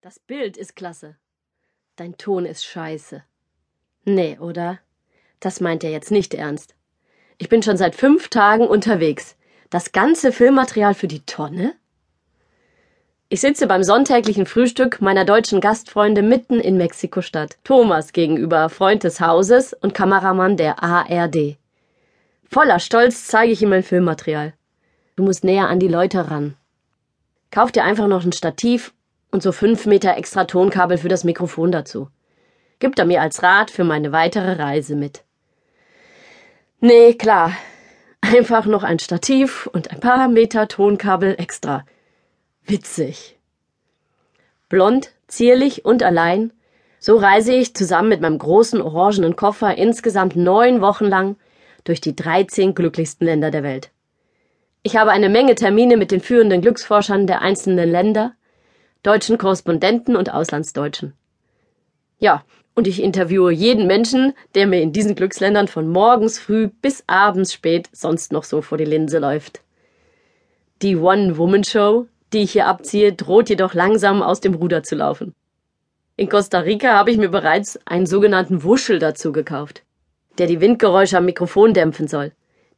Das Bild ist klasse. Dein Ton ist scheiße. Nee, oder? Das meint er jetzt nicht ernst. Ich bin schon seit fünf Tagen unterwegs. Das ganze Filmmaterial für die Tonne? Ich sitze beim sonntäglichen Frühstück meiner deutschen Gastfreunde mitten in Mexiko-Stadt. Thomas gegenüber, Freund des Hauses und Kameramann der ARD. Voller Stolz zeige ich ihm mein Filmmaterial. Du musst näher an die Leute ran. Kauf dir einfach noch ein Stativ und so fünf Meter extra Tonkabel für das Mikrofon dazu. Gibt er mir als Rat für meine weitere Reise mit. Nee, klar. Einfach noch ein Stativ und ein paar Meter Tonkabel extra. Witzig. Blond, zierlich und allein, so reise ich zusammen mit meinem großen orangenen Koffer insgesamt neun Wochen lang durch die 13 glücklichsten Länder der Welt. Ich habe eine Menge Termine mit den führenden Glücksforschern der einzelnen Länder, deutschen Korrespondenten und Auslandsdeutschen. Ja, und ich interviewe jeden Menschen, der mir in diesen Glücksländern von morgens früh bis abends spät sonst noch so vor die Linse läuft. Die One-Woman-Show die ich hier abziehe, droht jedoch langsam aus dem Ruder zu laufen. In Costa Rica habe ich mir bereits einen sogenannten Wuschel dazu gekauft, der die Windgeräusche am Mikrofon dämpfen soll.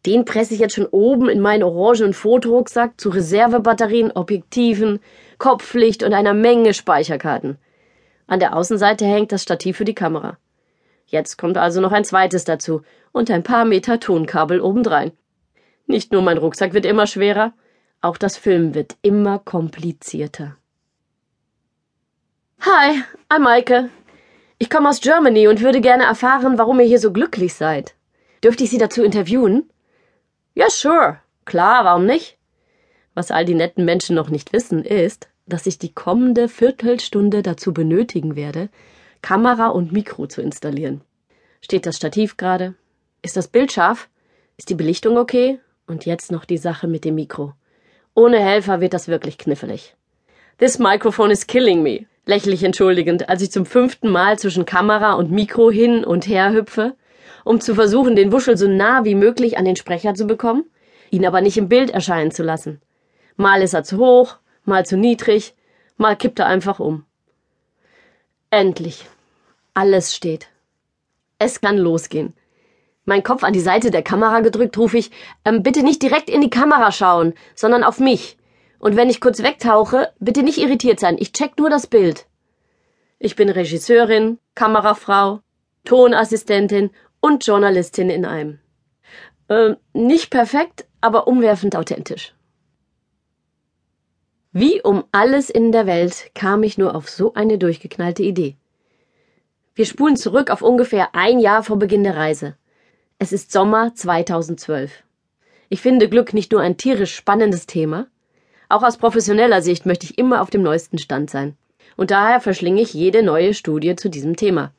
Den presse ich jetzt schon oben in meinen orangenen Fotorucksack zu Reservebatterien, Objektiven, Kopflicht und einer Menge Speicherkarten. An der Außenseite hängt das Stativ für die Kamera. Jetzt kommt also noch ein zweites dazu und ein paar Meter Tonkabel obendrein. Nicht nur mein Rucksack wird immer schwerer, auch das Filmen wird immer komplizierter. Hi, I'm Maike. Ich komme aus Germany und würde gerne erfahren, warum ihr hier so glücklich seid. Dürfte ich Sie dazu interviewen? Ja, sure. Klar, warum nicht? Was all die netten Menschen noch nicht wissen, ist, dass ich die kommende Viertelstunde dazu benötigen werde, Kamera und Mikro zu installieren. Steht das Stativ gerade? Ist das Bild scharf? Ist die Belichtung okay? Und jetzt noch die Sache mit dem Mikro. Ohne Helfer wird das wirklich knifflig. This microphone is killing me, lächle ich entschuldigend, als ich zum fünften Mal zwischen Kamera und Mikro hin und her hüpfe, um zu versuchen, den Wuschel so nah wie möglich an den Sprecher zu bekommen, ihn aber nicht im Bild erscheinen zu lassen. Mal ist er zu hoch, mal zu niedrig, mal kippt er einfach um. Endlich. Alles steht. Es kann losgehen. Mein Kopf an die Seite der Kamera gedrückt, rufe ich, ähm, bitte nicht direkt in die Kamera schauen, sondern auf mich. Und wenn ich kurz wegtauche, bitte nicht irritiert sein, ich check nur das Bild. Ich bin Regisseurin, Kamerafrau, Tonassistentin und Journalistin in einem. Ähm, nicht perfekt, aber umwerfend authentisch. Wie um alles in der Welt kam ich nur auf so eine durchgeknallte Idee. Wir spulen zurück auf ungefähr ein Jahr vor Beginn der Reise. Es ist Sommer 2012. Ich finde Glück nicht nur ein tierisch spannendes Thema. Auch aus professioneller Sicht möchte ich immer auf dem neuesten Stand sein. Und daher verschlinge ich jede neue Studie zu diesem Thema.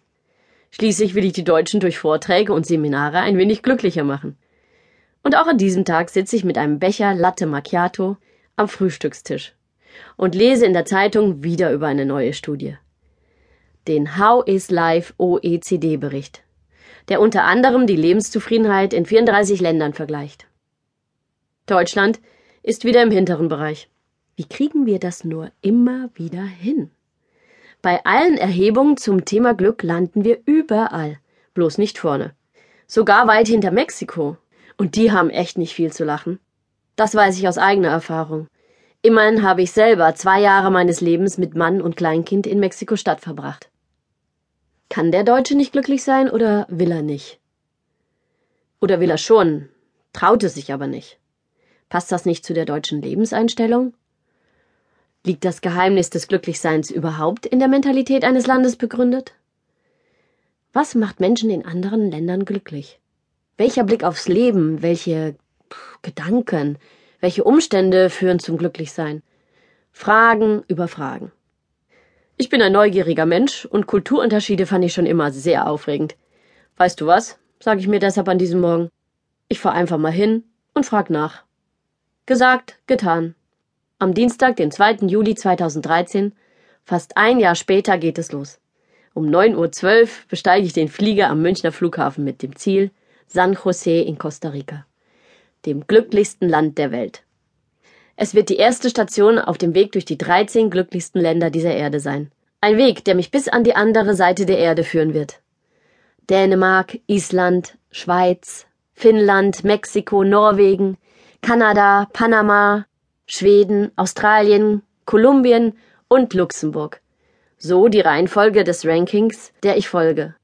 Schließlich will ich die Deutschen durch Vorträge und Seminare ein wenig glücklicher machen. Und auch an diesem Tag sitze ich mit einem Becher Latte Macchiato am Frühstückstisch und lese in der Zeitung wieder über eine neue Studie. Den How is Life OECD Bericht der unter anderem die Lebenszufriedenheit in 34 Ländern vergleicht. Deutschland ist wieder im hinteren Bereich. Wie kriegen wir das nur immer wieder hin? Bei allen Erhebungen zum Thema Glück landen wir überall, bloß nicht vorne. Sogar weit hinter Mexiko. Und die haben echt nicht viel zu lachen. Das weiß ich aus eigener Erfahrung. Immerhin habe ich selber zwei Jahre meines Lebens mit Mann und Kleinkind in Mexiko-Stadt verbracht. Kann der Deutsche nicht glücklich sein oder will er nicht? Oder will er schon, traut es sich aber nicht? Passt das nicht zu der deutschen Lebenseinstellung? Liegt das Geheimnis des Glücklichseins überhaupt in der Mentalität eines Landes begründet? Was macht Menschen in anderen Ländern glücklich? Welcher Blick aufs Leben, welche Gedanken, welche Umstände führen zum Glücklichsein? Fragen über Fragen. Ich bin ein neugieriger Mensch und Kulturunterschiede fand ich schon immer sehr aufregend. Weißt du was? sage ich mir deshalb an diesem Morgen. Ich fahr einfach mal hin und frag nach. Gesagt, getan. Am Dienstag, den 2. Juli 2013, fast ein Jahr später geht es los. Um 9.12 Uhr besteige ich den Flieger am Münchner Flughafen mit dem Ziel San Jose in Costa Rica, dem glücklichsten Land der Welt. Es wird die erste Station auf dem Weg durch die 13 glücklichsten Länder dieser Erde sein. Ein Weg, der mich bis an die andere Seite der Erde führen wird. Dänemark, Island, Schweiz, Finnland, Mexiko, Norwegen, Kanada, Panama, Schweden, Australien, Kolumbien und Luxemburg. So die Reihenfolge des Rankings, der ich folge.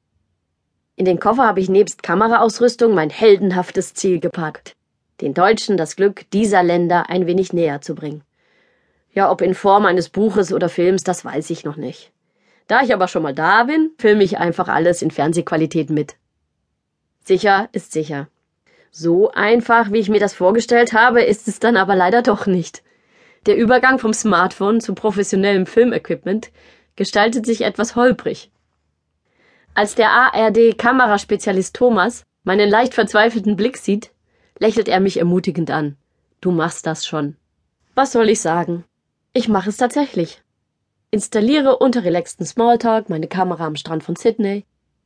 In den Koffer habe ich nebst Kameraausrüstung mein heldenhaftes Ziel gepackt. Den Deutschen das Glück dieser Länder ein wenig näher zu bringen. Ja, ob in Form eines Buches oder Films, das weiß ich noch nicht. Da ich aber schon mal da bin, filme ich einfach alles in Fernsehqualität mit. Sicher ist sicher. So einfach, wie ich mir das vorgestellt habe, ist es dann aber leider doch nicht. Der Übergang vom Smartphone zu professionellem Filmequipment gestaltet sich etwas holprig. Als der ARD-Kameraspezialist Thomas meinen leicht verzweifelten Blick sieht, lächelt er mich ermutigend an. Du machst das schon. Was soll ich sagen? Ich mache es tatsächlich. Installiere unter relaxten Smalltalk meine Kamera am Strand von Sydney,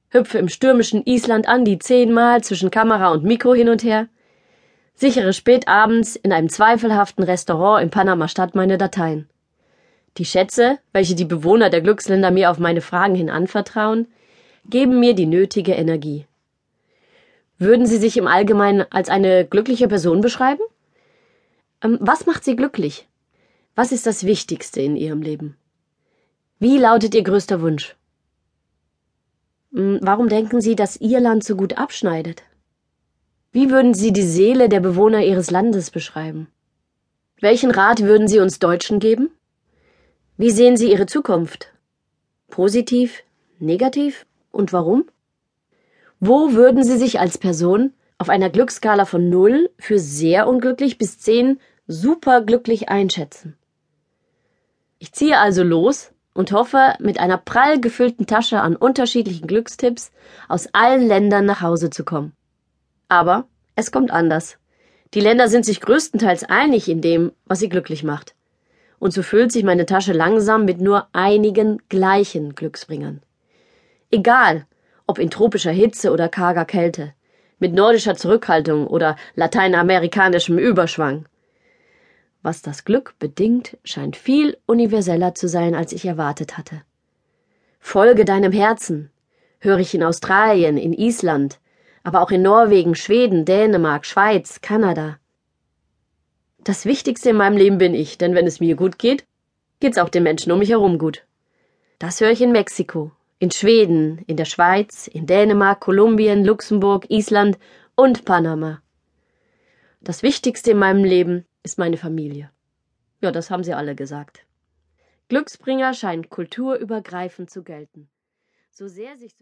hüpfe im stürmischen Island an die zehnmal zwischen Kamera und Mikro hin und her, sichere spät abends in einem zweifelhaften Restaurant in Panama-Stadt meine Dateien. Die Schätze, welche die Bewohner der Glücksländer mir auf meine Fragen hin anvertrauen, geben mir die nötige Energie. Würden Sie sich im Allgemeinen als eine glückliche Person beschreiben? Ähm, was macht Sie glücklich? Was ist das Wichtigste in Ihrem Leben? Wie lautet Ihr größter Wunsch? Hm, warum denken Sie, dass Ihr Land so gut abschneidet? Wie würden Sie die Seele der Bewohner Ihres Landes beschreiben? Welchen Rat würden Sie uns Deutschen geben? Wie sehen Sie Ihre Zukunft? Positiv? Negativ? Und warum? Wo würden Sie sich als Person auf einer Glücksskala von 0 für sehr unglücklich bis 10 superglücklich einschätzen? Ich ziehe also los und hoffe, mit einer prall gefüllten Tasche an unterschiedlichen Glückstipps aus allen Ländern nach Hause zu kommen. Aber es kommt anders. Die Länder sind sich größtenteils einig in dem, was sie glücklich macht. Und so füllt sich meine Tasche langsam mit nur einigen gleichen Glücksbringern. Egal, ob in tropischer Hitze oder karger Kälte, mit nordischer Zurückhaltung oder lateinamerikanischem Überschwang. Was das Glück bedingt, scheint viel universeller zu sein, als ich erwartet hatte. Folge deinem Herzen, höre ich in Australien, in Island, aber auch in Norwegen, Schweden, Dänemark, Schweiz, Kanada. Das Wichtigste in meinem Leben bin ich, denn wenn es mir gut geht, geht's auch den Menschen um mich herum gut. Das höre ich in Mexiko, in Schweden, in der Schweiz, in Dänemark, Kolumbien, Luxemburg, Island und Panama. Das Wichtigste in meinem Leben ist meine Familie. Ja, das haben sie alle gesagt. Glücksbringer scheint kulturübergreifend zu gelten. So sehr sich